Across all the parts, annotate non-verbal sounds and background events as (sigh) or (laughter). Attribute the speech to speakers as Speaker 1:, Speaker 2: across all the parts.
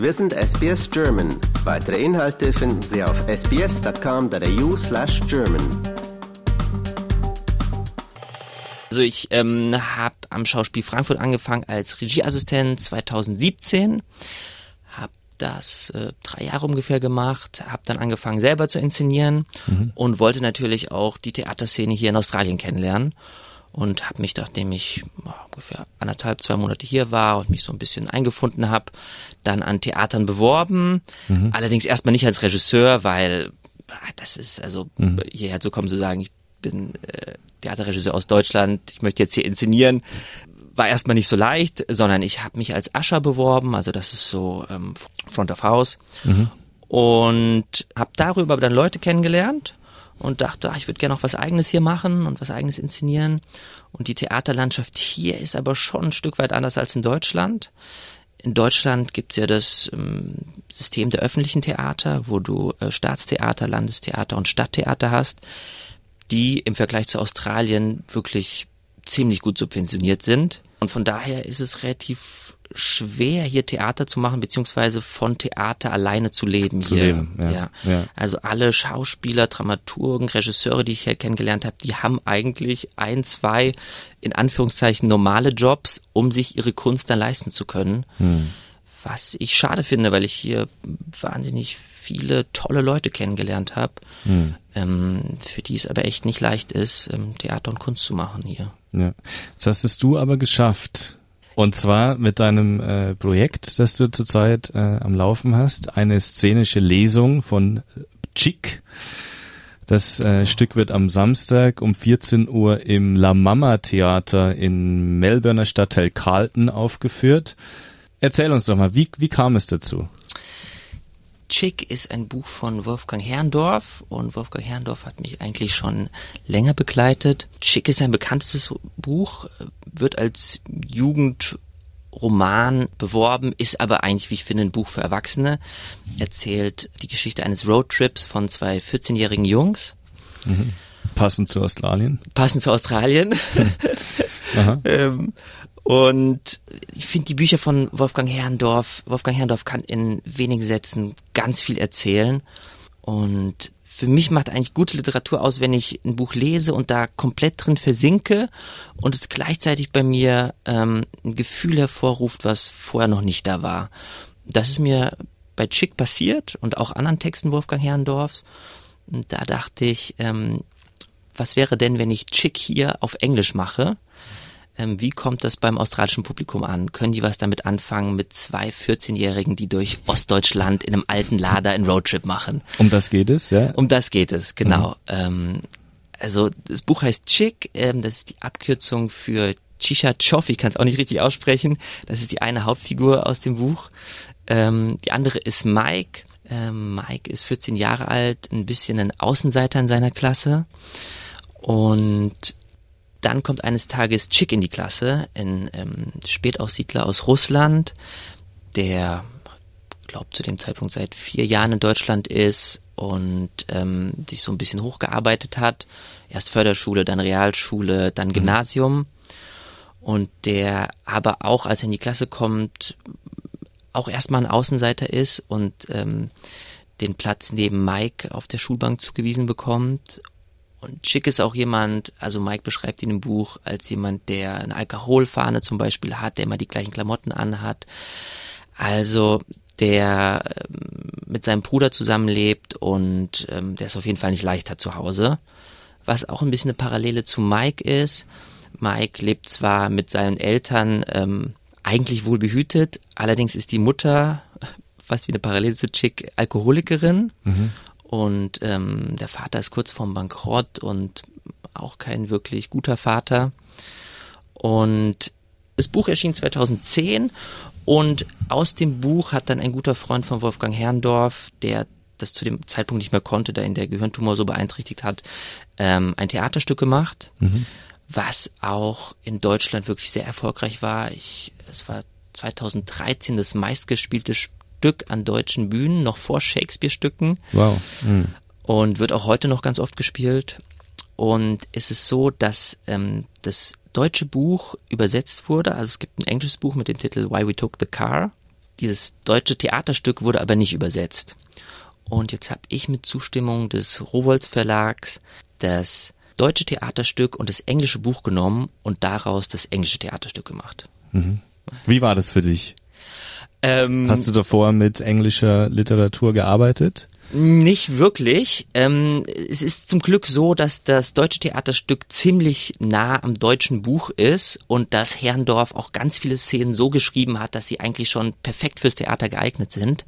Speaker 1: Wir sind SBS German. Weitere Inhalte finden Sie auf sbs.com.au slash German.
Speaker 2: Also ich ähm, habe am Schauspiel Frankfurt angefangen als Regieassistent 2017, habe das äh, drei Jahre ungefähr gemacht, habe dann angefangen selber zu inszenieren mhm. und wollte natürlich auch die Theaterszene hier in Australien kennenlernen und habe mich, nachdem ich ungefähr anderthalb, zwei Monate hier war und mich so ein bisschen eingefunden habe, dann an Theatern beworben. Mhm. Allerdings erstmal nicht als Regisseur, weil ah, das ist, also mhm. hierher zu kommen, zu sagen, ich bin äh, Theaterregisseur aus Deutschland, ich möchte jetzt hier inszenieren, war erstmal nicht so leicht, sondern ich habe mich als Ascher beworben, also das ist so ähm, Front of House. Mhm. Und habe darüber dann Leute kennengelernt und dachte, ach, ich würde gerne noch was eigenes hier machen und was eigenes inszenieren. Und die Theaterlandschaft hier ist aber schon ein Stück weit anders als in Deutschland. In Deutschland gibt's ja das ähm, System der öffentlichen Theater, wo du äh, Staatstheater, Landestheater und Stadttheater hast, die im Vergleich zu Australien wirklich ziemlich gut subventioniert sind. Und von daher ist es relativ schwer, hier Theater zu machen, beziehungsweise von Theater alleine zu leben
Speaker 3: zu
Speaker 2: hier.
Speaker 3: Leben, ja,
Speaker 2: ja.
Speaker 3: ja.
Speaker 2: Also alle Schauspieler, Dramaturgen, Regisseure, die ich hier kennengelernt habe, die haben eigentlich ein, zwei, in Anführungszeichen, normale Jobs, um sich ihre Kunst dann leisten zu können. Hm. Was ich schade finde, weil ich hier wahnsinnig viele tolle Leute kennengelernt habe, hm. ähm, für die es aber echt nicht leicht ist, ähm, Theater und Kunst zu machen hier.
Speaker 3: Ja. Das hast es du aber geschafft. Und zwar mit deinem äh, Projekt, das du zurzeit äh, am Laufen hast, eine szenische Lesung von Chick. Das äh, Stück wird am Samstag um 14 Uhr im La Mama Theater in Melbourner Stadtteil Carlton aufgeführt. Erzähl uns doch mal, wie, wie kam es dazu?
Speaker 2: Chick ist ein Buch von Wolfgang Herrndorf und Wolfgang Herrndorf hat mich eigentlich schon länger begleitet. Chick ist ein bekanntes Buch, wird als Jugendroman beworben, ist aber eigentlich, wie ich finde, ein Buch für Erwachsene. Erzählt die Geschichte eines Roadtrips von zwei 14-jährigen Jungs.
Speaker 3: Mhm. Passend zu Australien.
Speaker 2: Passend zu Australien. (laughs) (laughs) ähm, und ich finde die Bücher von Wolfgang Herrndorf, Wolfgang Herrndorf kann in wenigen Sätzen ganz viel erzählen. Und für mich macht eigentlich gute Literatur aus, wenn ich ein Buch lese und da komplett drin versinke und es gleichzeitig bei mir ähm, ein Gefühl hervorruft, was vorher noch nicht da war. Das ist mir bei Chick passiert und auch anderen Texten Wolfgang Herrndorfs. Und da dachte ich, ähm, was wäre denn, wenn ich Chick hier auf Englisch mache? Ähm, wie kommt das beim australischen Publikum an? Können die was damit anfangen mit zwei 14-Jährigen, die durch Ostdeutschland in einem alten Lader einen Roadtrip machen?
Speaker 3: Um das geht es, ja?
Speaker 2: Um das geht es, genau. Mhm. Ähm, also das Buch heißt Chick, ähm, das ist die Abkürzung für Chisha Choff, ich kann es auch nicht richtig aussprechen. Das ist die eine Hauptfigur aus dem Buch. Die andere ist Mike. Mike ist 14 Jahre alt, ein bisschen ein Außenseiter in seiner Klasse. Und dann kommt eines Tages Chick in die Klasse, ein ähm, Spätaussiedler aus Russland, der, glaube zu dem Zeitpunkt seit vier Jahren in Deutschland ist und ähm, sich so ein bisschen hochgearbeitet hat. Erst Förderschule, dann Realschule, dann mhm. Gymnasium. Und der aber auch, als er in die Klasse kommt, auch erstmal ein Außenseiter ist und ähm, den Platz neben Mike auf der Schulbank zugewiesen bekommt und Chick ist auch jemand, also Mike beschreibt ihn im Buch als jemand, der eine Alkoholfahne zum Beispiel hat, der immer die gleichen Klamotten anhat. Also der ähm, mit seinem Bruder zusammenlebt und ähm, der ist auf jeden Fall nicht leichter zu Hause. Was auch ein bisschen eine Parallele zu Mike ist. Mike lebt zwar mit seinen Eltern ähm, eigentlich wohl behütet, allerdings ist die Mutter, (laughs) fast wie eine Parallele zu Chick, Alkoholikerin. Mhm. Und ähm, der Vater ist kurz vorm Bankrott und auch kein wirklich guter Vater. Und das Buch erschien 2010 und aus dem Buch hat dann ein guter Freund von Wolfgang Herrndorf, der das zu dem Zeitpunkt nicht mehr konnte, da ihn der Gehirntumor so beeinträchtigt hat, ähm, ein Theaterstück gemacht, mhm. was auch in Deutschland wirklich sehr erfolgreich war. Ich, es war 2013 das meistgespielte Stück an deutschen Bühnen, noch vor Shakespeare-Stücken.
Speaker 3: Wow. Mhm.
Speaker 2: Und wird auch heute noch ganz oft gespielt. Und es ist so, dass ähm, das deutsche Buch übersetzt wurde. Also es gibt ein englisches Buch mit dem Titel Why We Took the Car. dieses deutsche Theaterstück wurde aber nicht übersetzt. Und jetzt habe ich mit Zustimmung des Rowohls Verlags das deutsche Theaterstück und das englische Buch genommen und daraus das englische Theaterstück gemacht.
Speaker 3: Mhm. Wie war das für dich?
Speaker 2: Ähm,
Speaker 3: Hast du davor mit englischer Literatur gearbeitet?
Speaker 2: Nicht wirklich. Ähm, es ist zum Glück so, dass das deutsche Theaterstück ziemlich nah am deutschen Buch ist und dass Herrndorf auch ganz viele Szenen so geschrieben hat, dass sie eigentlich schon perfekt fürs Theater geeignet sind.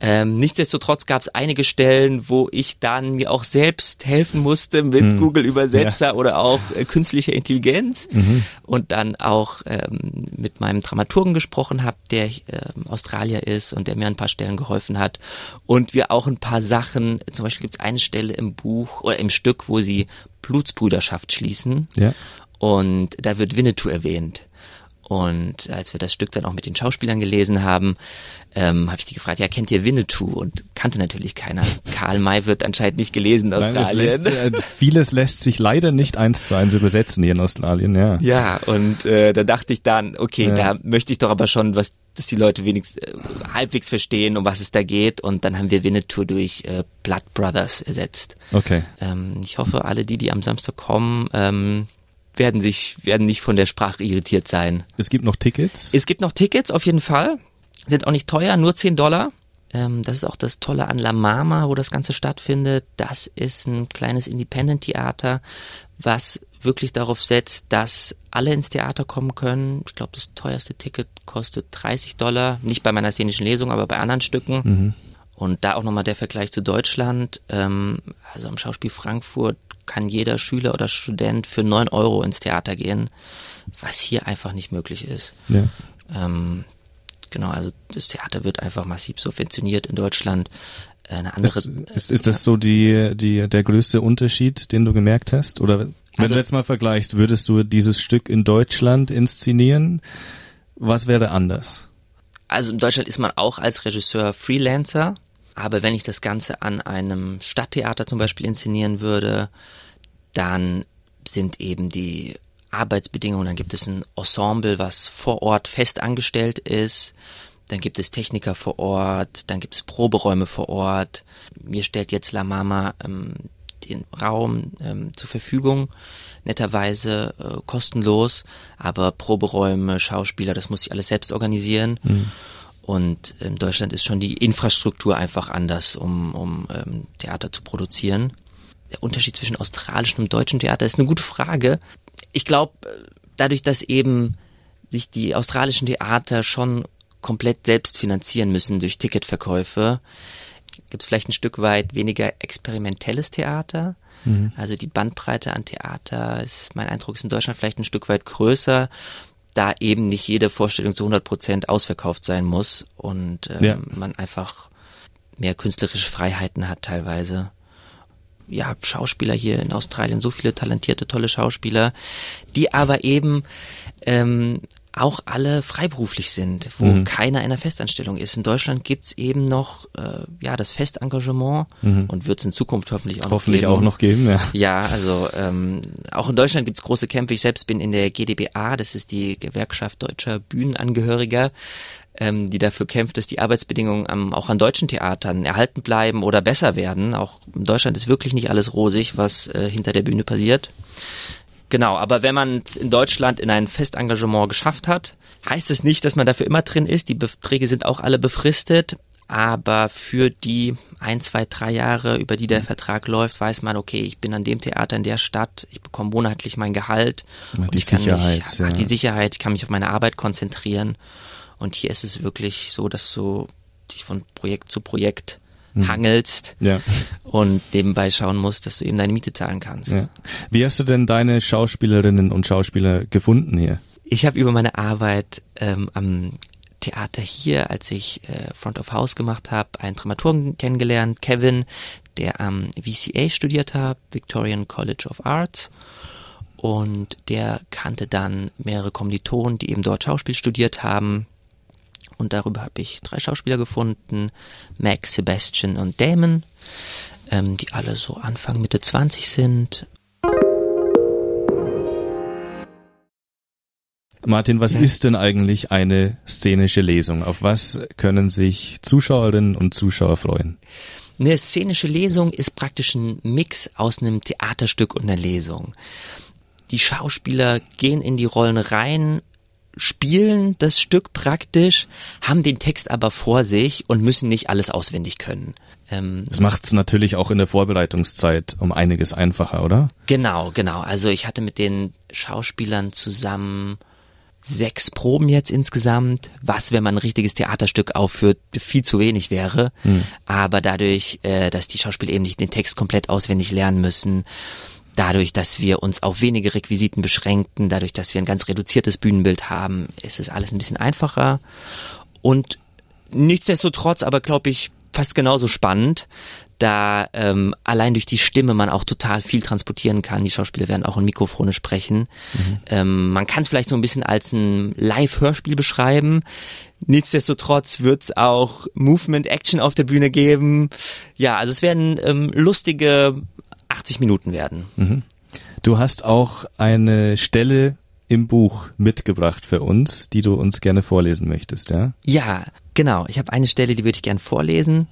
Speaker 2: Ähm, nichtsdestotrotz gab es einige Stellen, wo ich dann mir auch selbst helfen musste mit hm. Google Übersetzer ja. oder auch äh, künstlicher Intelligenz mhm. und dann auch ähm, mit meinem Dramaturgen gesprochen habe, der äh, Australier ist und der mir ein paar Stellen geholfen hat und wir auch ein paar Sachen, zum Beispiel gibt es eine Stelle im Buch oder im Stück, wo sie Blutsbrüderschaft schließen ja. und da wird Winnetou erwähnt. Und als wir das Stück dann auch mit den Schauspielern gelesen haben, ähm, habe ich die gefragt, ja, kennt ihr Winnetou? Und kannte natürlich keiner. Karl May wird anscheinend nicht gelesen in Australien.
Speaker 3: Nein, lässt, äh, vieles lässt sich leider nicht eins zu eins übersetzen hier in Australien, ja.
Speaker 2: Ja, und äh, da dachte ich dann, okay, ja. da möchte ich doch aber schon, was, dass die Leute wenigstens äh, halbwegs verstehen, um was es da geht. Und dann haben wir Winnetou durch äh, Blood Brothers ersetzt.
Speaker 3: Okay.
Speaker 2: Ähm, ich hoffe, alle die, die am Samstag kommen, ähm, werden sich, werden nicht von der Sprache irritiert sein.
Speaker 3: Es gibt noch Tickets?
Speaker 2: Es gibt noch Tickets, auf jeden Fall. Sind auch nicht teuer, nur 10 Dollar. Ähm, das ist auch das Tolle an La Mama, wo das Ganze stattfindet. Das ist ein kleines Independent-Theater, was wirklich darauf setzt, dass alle ins Theater kommen können. Ich glaube, das teuerste Ticket kostet 30 Dollar. Nicht bei meiner szenischen Lesung, aber bei anderen Stücken. Mhm. Und da auch nochmal der Vergleich zu Deutschland. Ähm, also am Schauspiel Frankfurt kann jeder Schüler oder Student für neun Euro ins Theater gehen, was hier einfach nicht möglich ist. Ja. Ähm, genau, also das Theater wird einfach massiv subventioniert in Deutschland. Äh, eine andere,
Speaker 3: ist, ist, ist das so die, die, der größte Unterschied, den du gemerkt hast? Oder wenn also, du jetzt mal vergleichst, würdest du dieses Stück in Deutschland inszenieren? Was wäre anders?
Speaker 2: Also in Deutschland ist man auch als Regisseur Freelancer. Aber wenn ich das Ganze an einem Stadttheater zum Beispiel inszenieren würde, dann sind eben die Arbeitsbedingungen, dann gibt es ein Ensemble, was vor Ort fest angestellt ist, dann gibt es Techniker vor Ort, dann gibt es Proberäume vor Ort. Mir stellt jetzt La Mama ähm, den Raum ähm, zur Verfügung, netterweise äh, kostenlos, aber Proberäume, Schauspieler, das muss ich alles selbst organisieren. Mhm. Und in Deutschland ist schon die Infrastruktur einfach anders, um, um ähm, Theater zu produzieren. Der Unterschied zwischen australischem und deutschem Theater ist eine gute Frage. Ich glaube, dadurch, dass eben sich die australischen Theater schon komplett selbst finanzieren müssen durch Ticketverkäufe, gibt es vielleicht ein Stück weit weniger experimentelles Theater. Mhm. Also die Bandbreite an Theater ist, mein Eindruck ist in Deutschland vielleicht ein Stück weit größer da eben nicht jede Vorstellung zu 100 Prozent ausverkauft sein muss und ähm, ja. man einfach mehr künstlerische Freiheiten hat teilweise. Ja, Schauspieler hier in Australien, so viele talentierte, tolle Schauspieler, die aber eben ähm, auch alle freiberuflich sind, wo mhm. keiner in einer Festanstellung ist. In Deutschland gibt's eben noch äh, ja das Festengagement mhm. und wird es in Zukunft hoffentlich auch
Speaker 3: hoffentlich
Speaker 2: noch
Speaker 3: geben. auch noch geben. Ja,
Speaker 2: ja also ähm, auch in Deutschland gibt's große Kämpfe. Ich selbst bin in der GdBA, das ist die Gewerkschaft deutscher Bühnenangehöriger, ähm, die dafür kämpft, dass die Arbeitsbedingungen am, auch an deutschen Theatern erhalten bleiben oder besser werden. Auch in Deutschland ist wirklich nicht alles rosig, was äh, hinter der Bühne passiert. Genau, aber wenn man in Deutschland in ein Festengagement geschafft hat, heißt es nicht, dass man dafür immer drin ist. Die Beträge sind auch alle befristet. Aber für die ein, zwei, drei Jahre, über die der mhm. Vertrag läuft, weiß man, okay, ich bin an dem Theater in der Stadt, ich bekomme monatlich mein Gehalt.
Speaker 3: Ja, die Sicherheit.
Speaker 2: Mich, ja. Die Sicherheit, ich kann mich auf meine Arbeit konzentrieren. Und hier ist es wirklich so, dass du dich von Projekt zu Projekt hm. hangelst ja. und nebenbei schauen musst, dass du eben deine Miete zahlen kannst. Ja.
Speaker 3: Wie hast du denn deine Schauspielerinnen und Schauspieler gefunden hier?
Speaker 2: Ich habe über meine Arbeit ähm, am Theater hier, als ich äh, Front of House gemacht habe, einen Dramaturgen kennengelernt, Kevin, der am VCA studiert hat, Victorian College of Arts. Und der kannte dann mehrere Kommilitonen, die eben dort Schauspiel studiert haben. Und darüber habe ich drei Schauspieler gefunden, Max, Sebastian und Damon, ähm, die alle so Anfang, Mitte 20 sind.
Speaker 3: Martin, was ist denn eigentlich eine szenische Lesung? Auf was können sich Zuschauerinnen und Zuschauer freuen?
Speaker 2: Eine szenische Lesung ist praktisch ein Mix aus einem Theaterstück und einer Lesung. Die Schauspieler gehen in die Rollen rein, spielen das Stück praktisch, haben den Text aber vor sich und müssen nicht alles auswendig können.
Speaker 3: Ähm, das macht es natürlich auch in der Vorbereitungszeit um einiges einfacher, oder?
Speaker 2: Genau, genau. Also ich hatte mit den Schauspielern zusammen sechs Proben jetzt insgesamt, was, wenn man ein richtiges Theaterstück aufführt, viel zu wenig wäre. Hm. Aber dadurch, äh, dass die Schauspieler eben nicht den Text komplett auswendig lernen müssen, dadurch, dass wir uns auf wenige Requisiten beschränken, dadurch, dass wir ein ganz reduziertes Bühnenbild haben, ist es alles ein bisschen einfacher. Und nichtsdestotrotz, aber glaube ich, fast genauso spannend, da ähm, allein durch die Stimme man auch total viel transportieren kann. Die Schauspieler werden auch in Mikrofone sprechen. Mhm. Ähm, man kann es vielleicht so ein bisschen als ein Live-Hörspiel beschreiben. Nichtsdestotrotz wird es auch Movement-Action auf der Bühne geben. Ja, also es werden ähm, lustige 80 Minuten werden. Mhm.
Speaker 3: Du hast auch eine Stelle im Buch mitgebracht für uns, die du uns gerne vorlesen möchtest, ja?
Speaker 2: Ja, genau. Ich habe eine Stelle, die würde ich gerne vorlesen.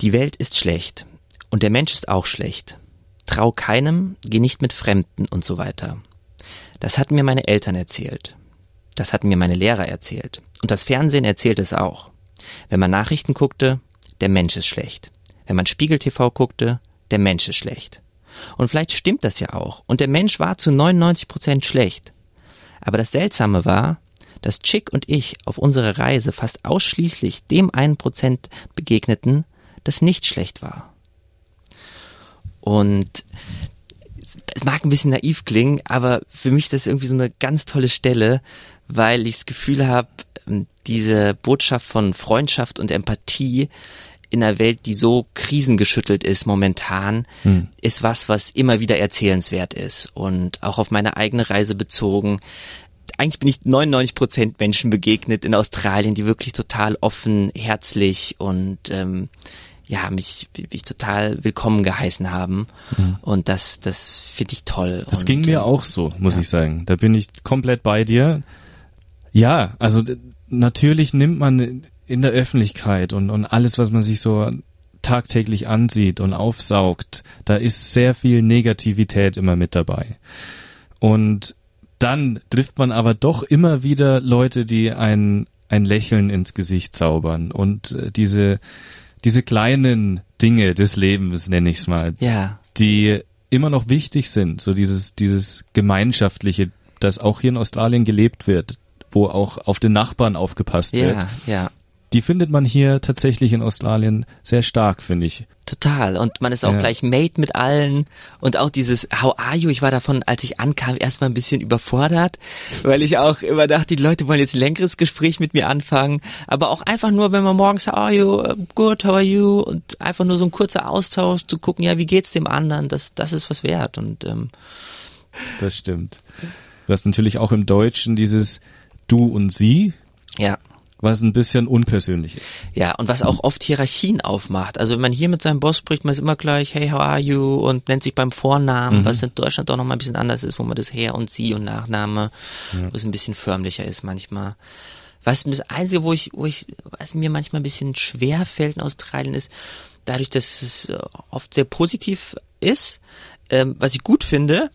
Speaker 2: Die Welt ist schlecht und der Mensch ist auch schlecht. Trau keinem, geh nicht mit Fremden und so weiter. Das hatten mir meine Eltern erzählt. Das hatten mir meine Lehrer erzählt. Und das Fernsehen erzählt es auch. Wenn man Nachrichten guckte, der Mensch ist schlecht. Wenn man Spiegel TV guckte, der Mensch ist schlecht. Und vielleicht stimmt das ja auch. Und der Mensch war zu 99 Prozent schlecht. Aber das Seltsame war, dass Chick und ich auf unserer Reise fast ausschließlich dem einen Prozent begegneten, das nicht schlecht war. Und es mag ein bisschen naiv klingen, aber für mich ist das irgendwie so eine ganz tolle Stelle, weil ich das Gefühl habe, ähm, diese Botschaft von Freundschaft und Empathie in einer Welt, die so krisengeschüttelt ist momentan, hm. ist was, was immer wieder erzählenswert ist. Und auch auf meine eigene Reise bezogen, eigentlich bin ich 99 Prozent Menschen begegnet in Australien, die wirklich total offen, herzlich und ähm, ja, mich, mich total willkommen geheißen haben. Mhm. Und das, das finde ich toll.
Speaker 3: Das
Speaker 2: und,
Speaker 3: ging mir auch so, muss ja. ich sagen. Da bin ich komplett bei dir. Ja, also natürlich nimmt man in der Öffentlichkeit und, und alles, was man sich so tagtäglich ansieht und aufsaugt, da ist sehr viel Negativität immer mit dabei. Und dann trifft man aber doch immer wieder Leute, die ein, ein Lächeln ins Gesicht zaubern und äh, diese diese kleinen Dinge des Lebens, nenne ich es mal,
Speaker 2: ja.
Speaker 3: die immer noch wichtig sind, so dieses, dieses Gemeinschaftliche, das auch hier in Australien gelebt wird, wo auch auf den Nachbarn aufgepasst
Speaker 2: ja,
Speaker 3: wird.
Speaker 2: Ja,
Speaker 3: die findet man hier tatsächlich in Australien sehr stark, finde ich.
Speaker 2: Total. Und man ist auch ja. gleich made mit allen. Und auch dieses How are you? Ich war davon, als ich ankam, erstmal ein bisschen überfordert, weil ich auch immer dachte, die Leute wollen jetzt ein längeres Gespräch mit mir anfangen. Aber auch einfach nur, wenn man morgens, how are you? Good, how are you? Und einfach nur so ein kurzer Austausch zu gucken, ja, wie geht's dem anderen? Das, das ist was wert. Und, ähm,
Speaker 3: das stimmt. Du hast natürlich auch im Deutschen dieses Du und Sie.
Speaker 2: Ja
Speaker 3: was ein bisschen unpersönlich ist.
Speaker 2: Ja, und was auch oft Hierarchien aufmacht. Also wenn man hier mit seinem Boss spricht, man ist immer gleich, hey, how are you? Und nennt sich beim Vornamen, mhm. was in Deutschland doch nochmal ein bisschen anders ist, wo man das Herr und Sie und Nachname, ja. wo es ein bisschen förmlicher ist manchmal. Was das Einzige, wo ich, wo ich, was mir manchmal ein bisschen schwer fällt in Australien ist, dadurch, dass es oft sehr positiv ist, ähm, was ich gut finde,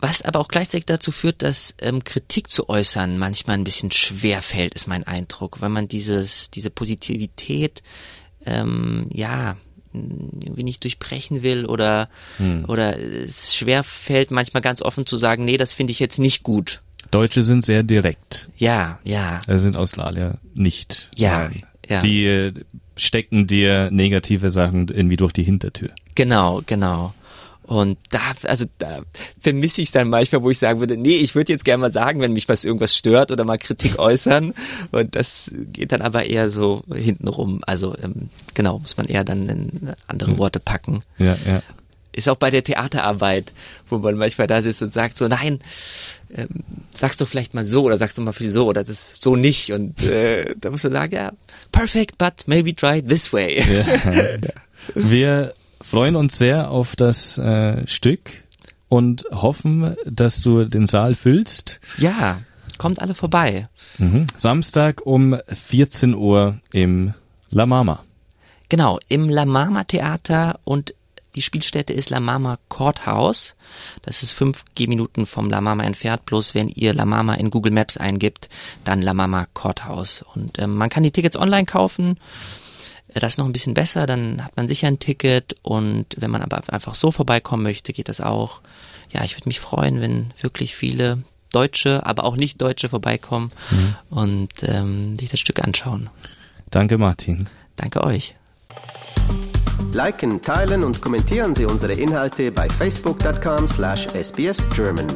Speaker 2: was aber auch gleichzeitig dazu führt, dass ähm, Kritik zu äußern manchmal ein bisschen schwer fällt, ist mein Eindruck, weil man dieses, diese Positivität, ähm, ja, irgendwie nicht durchbrechen will oder, hm. oder es schwer fällt, manchmal ganz offen zu sagen, nee, das finde ich jetzt nicht gut.
Speaker 3: Deutsche sind sehr direkt.
Speaker 2: Ja, ja.
Speaker 3: Also sind Australier nicht.
Speaker 2: Ja, ja.
Speaker 3: Die äh, stecken dir negative Sachen irgendwie durch die Hintertür.
Speaker 2: Genau, genau. Und da, also da vermisse ich dann manchmal, wo ich sagen würde, nee, ich würde jetzt gerne mal sagen, wenn mich was irgendwas stört oder mal Kritik (laughs) äußern. Und das geht dann aber eher so hintenrum. Also ähm, genau, muss man eher dann in andere Worte packen.
Speaker 3: Ja, ja.
Speaker 2: Ist auch bei der Theaterarbeit, wo man manchmal da sitzt und sagt so, nein, ähm, sagst du vielleicht mal so oder sagst du mal für so oder das so nicht. Und äh, da muss man sagen, ja, perfect, but maybe try this way. Ja. (laughs)
Speaker 3: Wir freuen uns sehr auf das äh, Stück und hoffen, dass du den Saal füllst.
Speaker 2: Ja, kommt alle vorbei.
Speaker 3: Mhm. Samstag um 14 Uhr im La Mama.
Speaker 2: Genau, im La Mama Theater und die Spielstätte ist La Mama Courthouse. Das ist fünf Gehminuten vom La Mama entfernt. Bloß wenn ihr La Mama in Google Maps eingibt, dann La Mama Courthouse. Und ähm, man kann die Tickets online kaufen. Das ist noch ein bisschen besser, dann hat man sicher ein Ticket und wenn man aber einfach so vorbeikommen möchte, geht das auch. Ja, ich würde mich freuen, wenn wirklich viele Deutsche, aber auch nicht Deutsche vorbeikommen mhm. und ähm, sich das Stück anschauen.
Speaker 3: Danke, Martin.
Speaker 2: Danke euch.
Speaker 1: Liken, teilen und kommentieren Sie unsere Inhalte bei facebook.com/sbsgerman.